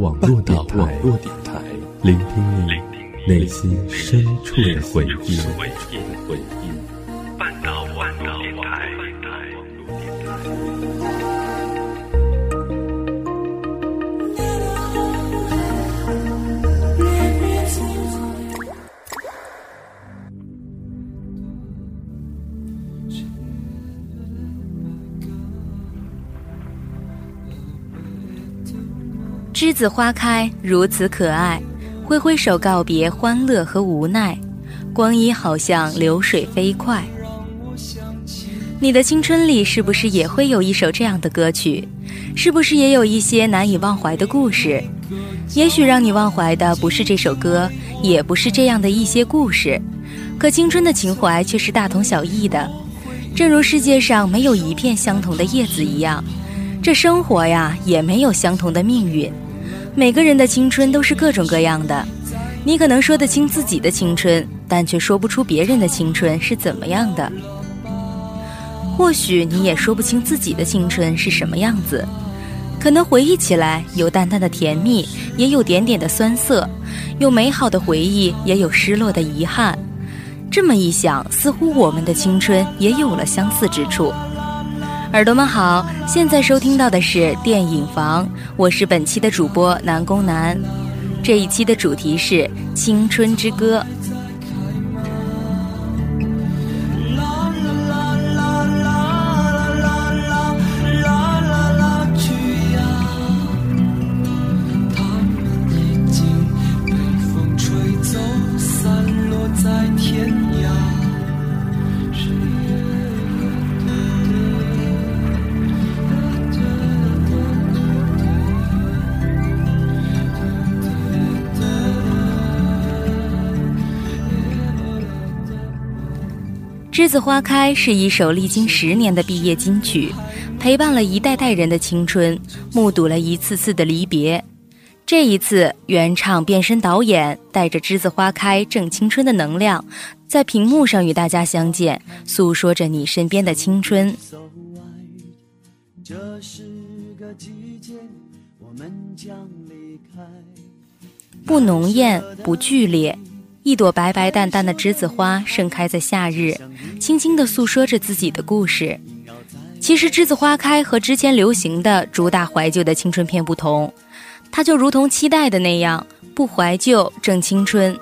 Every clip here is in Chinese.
网络电台，聆听你内心深处的回忆。栀子花开，如此可爱，挥挥手告别欢乐和无奈，光阴好像流水飞快。你的青春里是不是也会有一首这样的歌曲？是不是也有一些难以忘怀的故事？也许让你忘怀的不是这首歌，也不是这样的一些故事，可青春的情怀却是大同小异的。正如世界上没有一片相同的叶子一样，这生活呀也没有相同的命运。每个人的青春都是各种各样的，你可能说得清自己的青春，但却说不出别人的青春是怎么样的。或许你也说不清自己的青春是什么样子，可能回忆起来有淡淡的甜蜜，也有点点的酸涩，有美好的回忆，也有失落的遗憾。这么一想，似乎我们的青春也有了相似之处。耳朵们好，现在收听到的是电影房，我是本期的主播南宫南。这一期的主题是青春之歌。栀子花开是一首历经十年的毕业金曲，陪伴了一代代人的青春，目睹了一次次的离别。这一次，原唱变身导演带着栀子花开正青春的能量，在屏幕上与大家相见，诉说着你身边的青春。这是个季节，我们将离开不浓艳，不剧烈。一朵白白淡淡的栀子花盛开在夏日，轻轻地诉说着自己的故事。其实，栀子花开和之前流行的主打怀旧的青春片不同，它就如同期待的那样，不怀旧正青春。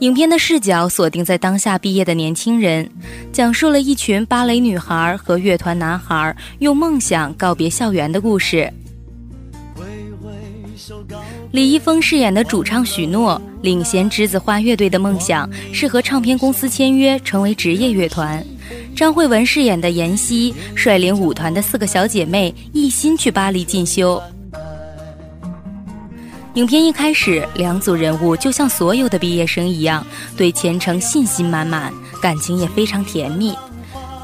影片的视角锁定在当下毕业的年轻人，讲述了一群芭蕾女孩和乐团男孩用梦想告别校园的故事。李易峰饰演的主唱许诺，领衔栀子花乐队的梦想是和唱片公司签约，成为职业乐团。张慧雯饰演的妍希，率领舞团的四个小姐妹，一心去巴黎进修。影片一开始，两组人物就像所有的毕业生一样，对前程信心满满，感情也非常甜蜜。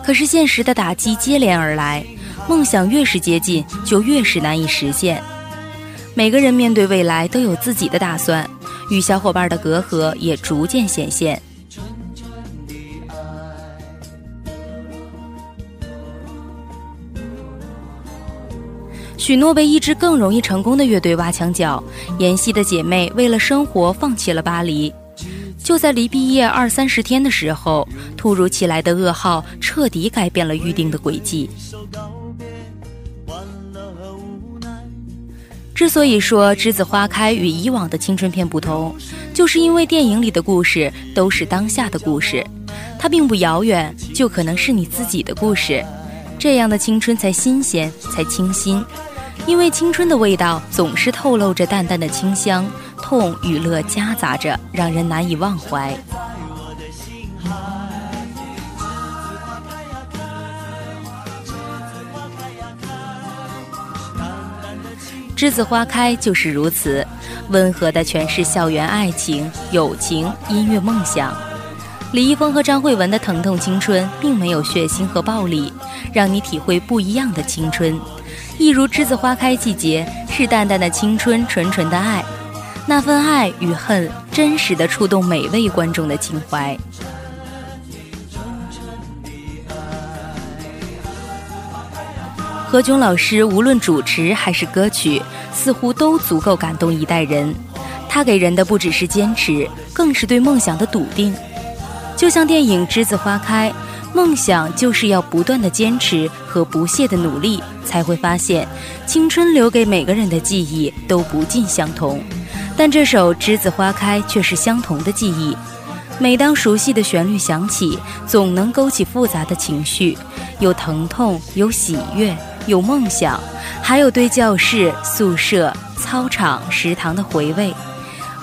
可是现实的打击接连而来，梦想越是接近，就越是难以实现。每个人面对未来都有自己的打算，与小伙伴的隔阂也逐渐显现。许诺被一支更容易成功的乐队挖墙脚，妍希的姐妹为了生活放弃了巴黎。就在离毕业二三十天的时候，突如其来的噩耗彻底改变了预定的轨迹。之所以说《栀子花开》与以往的青春片不同，就是因为电影里的故事都是当下的故事，它并不遥远，就可能是你自己的故事。这样的青春才新鲜，才清新，因为青春的味道总是透露着淡淡的清香，痛与乐夹杂着，让人难以忘怀。栀子花开就是如此，温和的诠释校园爱情、友情、音乐、梦想。李易峰和张慧雯的疼痛青春，并没有血腥和暴力，让你体会不一样的青春。一如栀子花开季节，是淡淡的青春，纯纯的爱。那份爱与恨，真实的触动每位观众的情怀。何炅老师无论主持还是歌曲，似乎都足够感动一代人。他给人的不只是坚持，更是对梦想的笃定。就像电影《栀子花开》，梦想就是要不断的坚持和不懈的努力，才会发现，青春留给每个人的记忆都不尽相同。但这首《栀子花开》却是相同的记忆。每当熟悉的旋律响起，总能勾起复杂的情绪，有疼痛，有喜悦。有梦想，还有对教室、宿舍、操场、食堂的回味，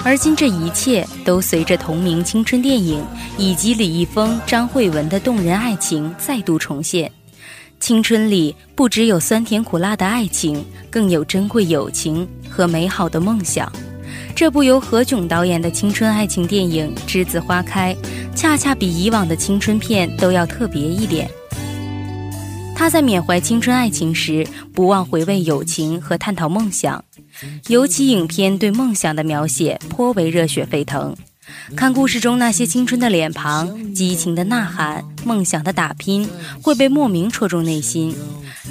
而今这一切都随着同名青春电影以及李易峰、张慧雯的动人爱情再度重现。青春里不只有酸甜苦辣的爱情，更有珍贵友情和美好的梦想。这部由何炅导演的青春爱情电影《栀子花开》，恰恰比以往的青春片都要特别一点。他在缅怀青春爱情时，不忘回味友情和探讨梦想，尤其影片对梦想的描写颇为热血沸腾。看故事中那些青春的脸庞、激情的呐喊、梦想的打拼，会被莫名戳中内心。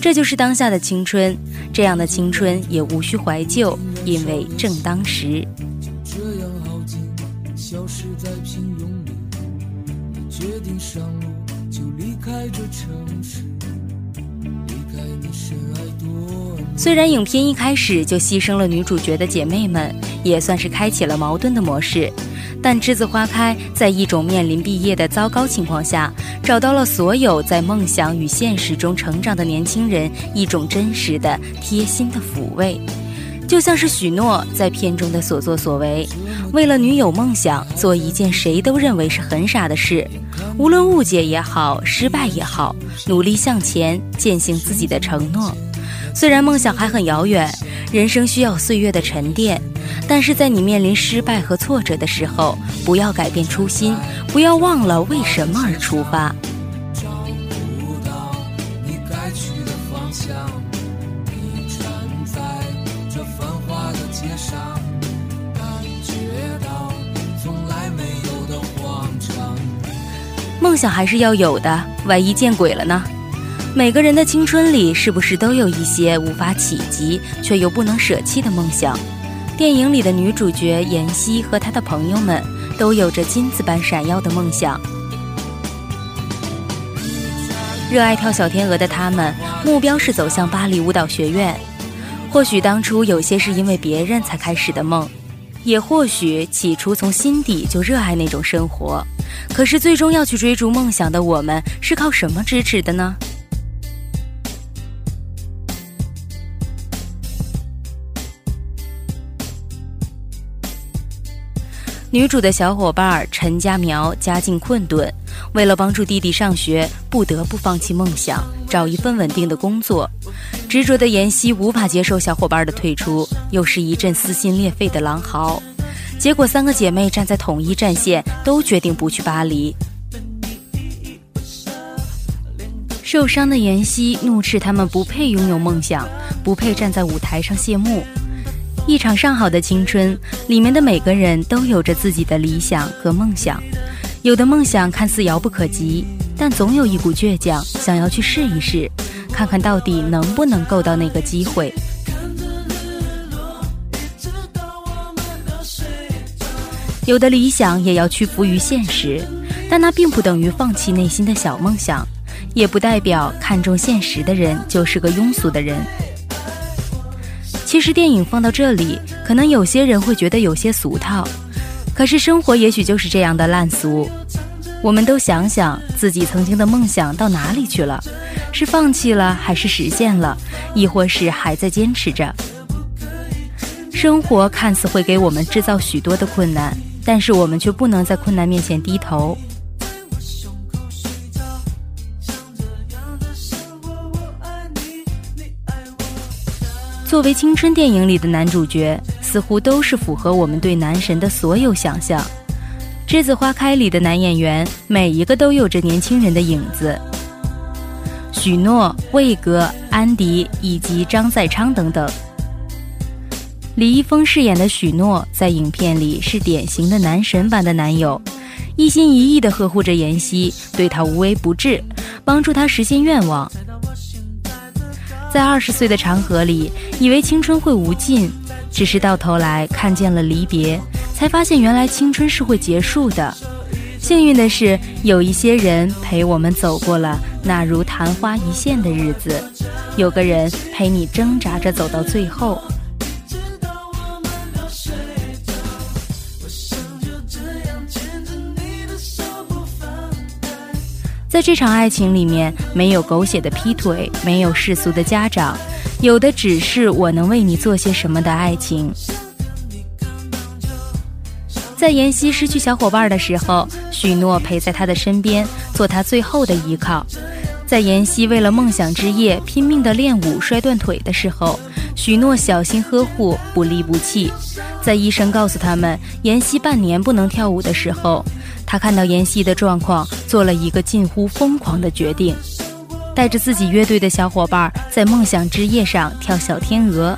这就是当下的青春，这样的青春也无需怀旧，因为正当时。这样耗尽，消失在平庸里。决定上路，就离开这城市。虽然影片一开始就牺牲了女主角的姐妹们，也算是开启了矛盾的模式，但栀子花开在一种面临毕业的糟糕情况下，找到了所有在梦想与现实中成长的年轻人一种真实的、贴心的抚慰，就像是许诺在片中的所作所为，为了女友梦想做一件谁都认为是很傻的事，无论误解也好，失败也好，努力向前，践行自己的承诺。虽然梦想还很遥远，人生需要岁月的沉淀，但是在你面临失败和挫折的时候，不要改变初心，不要忘了为什么而出发。梦想还是要有的，万一见鬼了呢？每个人的青春里，是不是都有一些无法企及却又不能舍弃的梦想？电影里的女主角妍希和她的朋友们，都有着金子般闪耀的梦想。热爱跳小天鹅的他们，目标是走向巴黎舞蹈学院。或许当初有些是因为别人才开始的梦，也或许起初从心底就热爱那种生活。可是最终要去追逐梦想的我们，是靠什么支持的呢？女主的小伙伴陈家苗家境困顿，为了帮助弟弟上学，不得不放弃梦想，找一份稳定的工作。执着的妍希无法接受小伙伴的退出，又是一阵撕心裂肺的狼嚎。结果，三个姐妹站在统一战线，都决定不去巴黎。受伤的妍希怒斥他们不配拥有梦想，不配站在舞台上谢幕。一场上好的青春，里面的每个人都有着自己的理想和梦想。有的梦想看似遥不可及，但总有一股倔强，想要去试一试，看看到底能不能够到那个机会。有的理想也要屈服于现实，但那并不等于放弃内心的小梦想，也不代表看重现实的人就是个庸俗的人。其实电影放到这里，可能有些人会觉得有些俗套，可是生活也许就是这样的烂俗。我们都想想自己曾经的梦想到哪里去了，是放弃了还是实现了，亦或是还在坚持着？生活看似会给我们制造许多的困难，但是我们却不能在困难面前低头。作为青春电影里的男主角，似乎都是符合我们对男神的所有想象。《栀子花开》里的男演员，每一个都有着年轻人的影子。许诺、魏格、安迪以及张在昌等等。李易峰饰演的许诺，在影片里是典型的男神般的男友，一心一意地呵护着妍希，对她无微不至，帮助她实现愿望。在二十岁的长河里，以为青春会无尽，只是到头来看见了离别，才发现原来青春是会结束的。幸运的是，有一些人陪我们走过了那如昙花一现的日子，有个人陪你挣扎着走到最后。在这场爱情里面，没有狗血的劈腿，没有世俗的家长，有的只是我能为你做些什么的爱情。在妍希失去小伙伴的时候，许诺陪在他的身边，做他最后的依靠。在妍希为了梦想之夜拼命的练舞摔断腿的时候，许诺小心呵护，不离不弃。在医生告诉他们妍希半年不能跳舞的时候。他看到妍希的状况，做了一个近乎疯狂的决定，带着自己乐队的小伙伴在梦想之夜上跳小天鹅。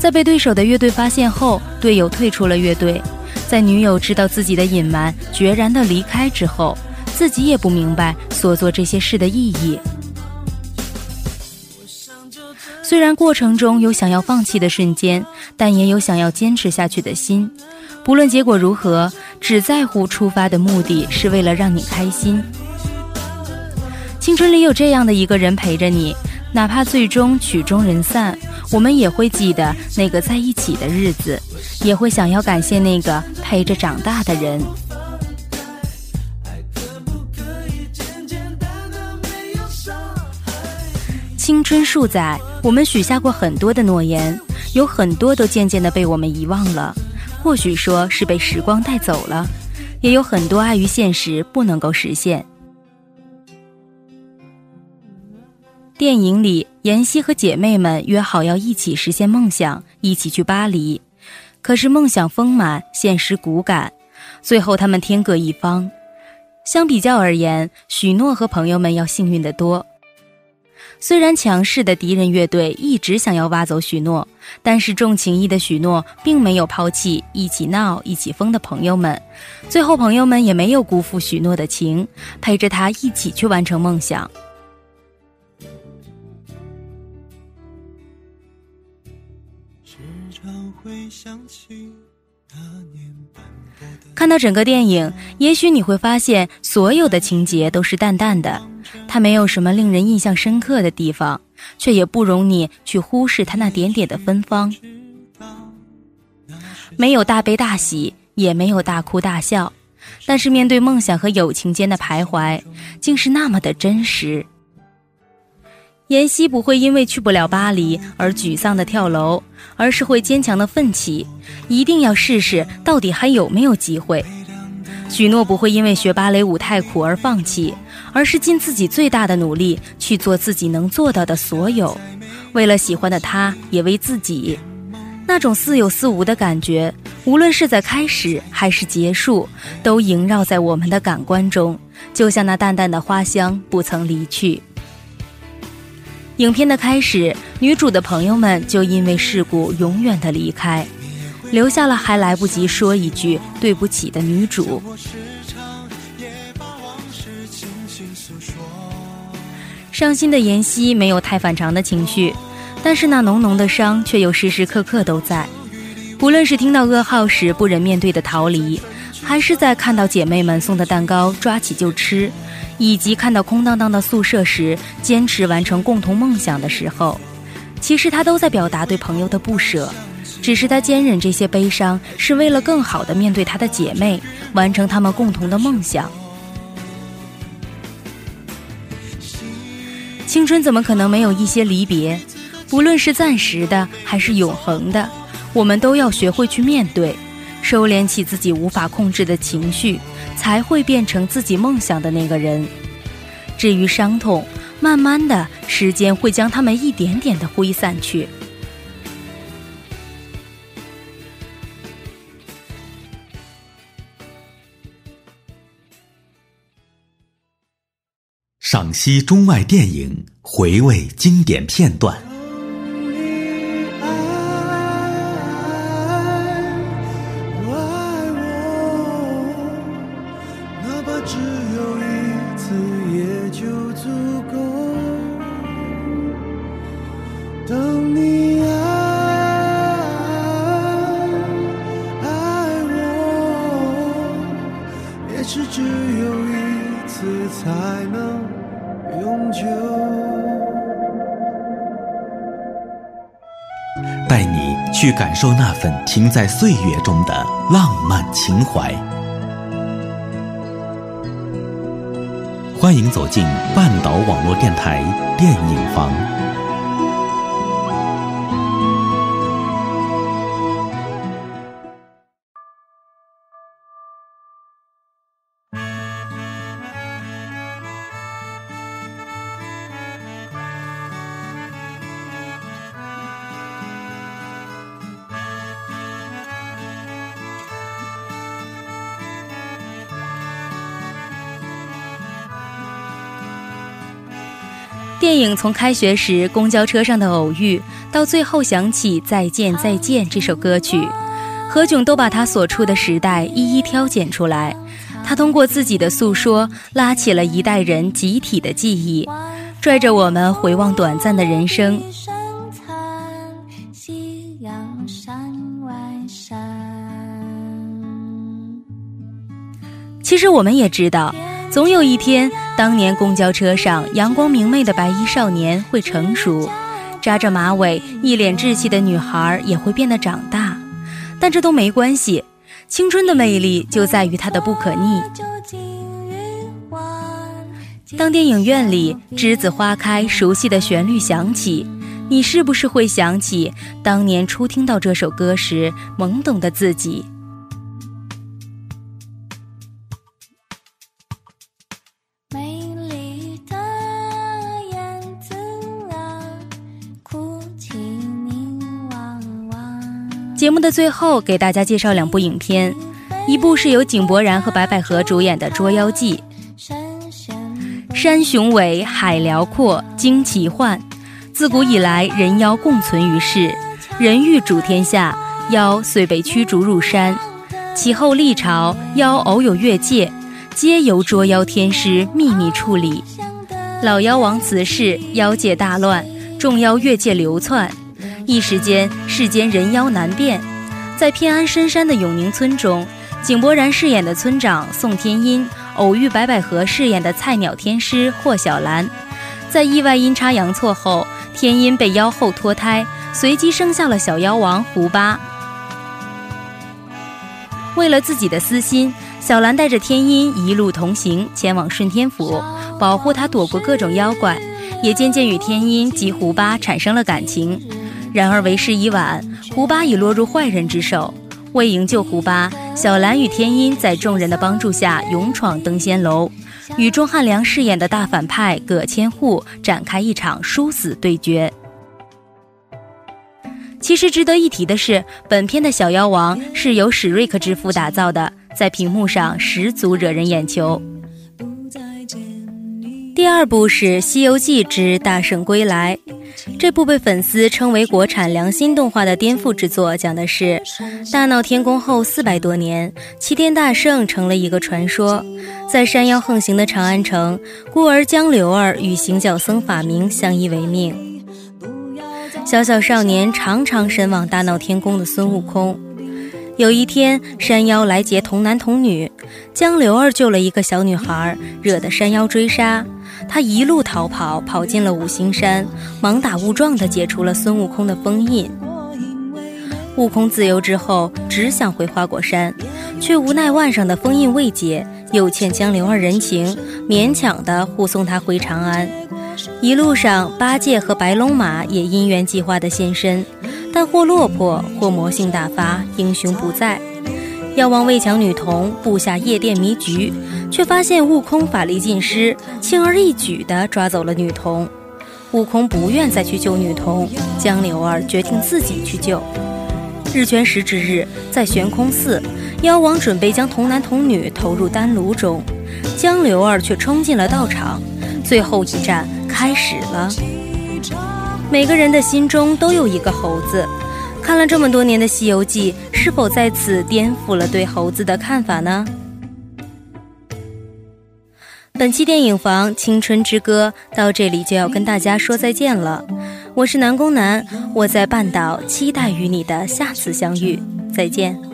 在被对手的乐队发现后，队友退出了乐队。在女友知道自己的隐瞒，决然的离开之后，自己也不明白所做这些事的意义。虽然过程中有想要放弃的瞬间，但也有想要坚持下去的心。不论结果如何，只在乎出发的目的是为了让你开心。青春里有这样的一个人陪着你，哪怕最终曲终人散，我们也会记得那个在一起的日子，也会想要感谢那个陪着长大的人。青春数载，我们许下过很多的诺言，有很多都渐渐的被我们遗忘了，或许说是被时光带走了，也有很多碍于现实不能够实现。电影里，妍希和姐妹们约好要一起实现梦想，一起去巴黎，可是梦想丰满，现实骨感，最后他们天各一方。相比较而言，许诺和朋友们要幸运得多。虽然强势的敌人乐队一直想要挖走许诺，但是重情义的许诺并没有抛弃一起闹、一起疯的朋友们。最后，朋友们也没有辜负许诺的情，陪着他一起去完成梦想常会想起。看到整个电影，也许你会发现，所有的情节都是淡淡的。它没有什么令人印象深刻的地方，却也不容你去忽视它那点点的芬芳。没有大悲大喜，也没有大哭大笑，但是面对梦想和友情间的徘徊，竟是那么的真实。妍希不会因为去不了巴黎而沮丧的跳楼，而是会坚强的奋起，一定要试试到底还有没有机会。许诺不会因为学芭蕾舞太苦而放弃。而是尽自己最大的努力去做自己能做到的所有，为了喜欢的他，也为自己。那种似有似无的感觉，无论是在开始还是结束，都萦绕在我们的感官中，就像那淡淡的花香不曾离去。影片的开始，女主的朋友们就因为事故永远的离开，留下了还来不及说一句对不起的女主。伤心的妍希没有太反常的情绪，但是那浓浓的伤却又时时刻刻都在。不论是听到噩耗时不忍面对的逃离，还是在看到姐妹们送的蛋糕抓起就吃，以及看到空荡荡的宿舍时坚持完成共同梦想的时候，其实他都在表达对朋友的不舍。只是他坚忍这些悲伤，是为了更好的面对他的姐妹，完成他们共同的梦想。青春怎么可能没有一些离别？不论是暂时的还是永恒的，我们都要学会去面对，收敛起自己无法控制的情绪，才会变成自己梦想的那个人。至于伤痛，慢慢的时间会将它们一点点的挥散去。赏析中外电影，回味经典片段。感受那份停在岁月中的浪漫情怀。欢迎走进半岛网络电台电影房。从开学时公交车上的偶遇，到最后想起《再见再见》这首歌曲，何炅都把他所处的时代一一挑拣出来。他通过自己的诉说，拉起了一代人集体的记忆，拽着我们回望短暂的人生。其实我们也知道。总有一天，当年公交车上阳光明媚的白衣少年会成熟，扎着马尾、一脸稚气的女孩也会变得长大。但这都没关系，青春的魅力就在于它的不可逆。当电影院里栀子花开熟悉的旋律响起，你是不是会想起当年初听到这首歌时懵懂的自己？节目的最后，给大家介绍两部影片，一部是由井柏然和白百合主演的《捉妖记》。山雄伟，海辽阔，惊奇幻。自古以来，人妖共存于世，人欲主天下，妖遂被驱逐入山。其后历朝，妖偶有越界，皆由捉妖天师秘密处理。老妖王辞世，妖界大乱，众妖越界流窜。一时间，世间人妖难辨。在偏安深山的永宁村中，井柏然饰演的村长宋天音偶遇白百合饰演的菜鸟天师霍小兰。在意外阴差阳错后，天音被妖后脱胎，随机生下了小妖王胡巴。为了自己的私心，小兰带着天音一路同行，前往顺天府，保护他躲过各种妖怪，也渐渐与天音及胡巴产生了感情。然而为时已晚，胡巴已落入坏人之手。为营救胡巴，小兰与天音在众人的帮助下勇闯登仙楼，与钟汉良饰演的大反派葛千户展开一场殊死对决。其实值得一提的是，本片的小妖王是由史瑞克之父打造的，在屏幕上十足惹人眼球。第二部是《西游记之大圣归来》。这部被粉丝称为国产良心动画的颠覆之作，讲的是大闹天宫后四百多年，齐天大圣成了一个传说。在山妖横行的长安城，孤儿江流儿与行脚僧法明相依为命。小小少年常常神往大闹天宫的孙悟空。有一天，山妖来劫童男童女，江流儿救了一个小女孩，惹得山妖追杀。他一路逃跑，跑进了五行山，盲打误撞地解除了孙悟空的封印。悟空自由之后，只想回花果山，却无奈腕上的封印未解，又欠江流儿人情，勉强地护送他回长安。一路上，八戒和白龙马也因缘际会地现身，但或落魄，或魔性大发，英雄不在。妖王为抢女童，布下夜店迷局，却发现悟空法力尽失，轻而易举地抓走了女童。悟空不愿再去救女童，江流儿决定自己去救。日全食之日，在悬空寺，妖王准备将童男童女投入丹炉中，江流儿却冲进了道场。最后一战开始了。每个人的心中都有一个猴子。看了这么多年的《西游记》，是否在此颠覆了对猴子的看法呢？本期电影房《青春之歌》到这里就要跟大家说再见了。我是南宫南，我在半岛期待与你的下次相遇。再见。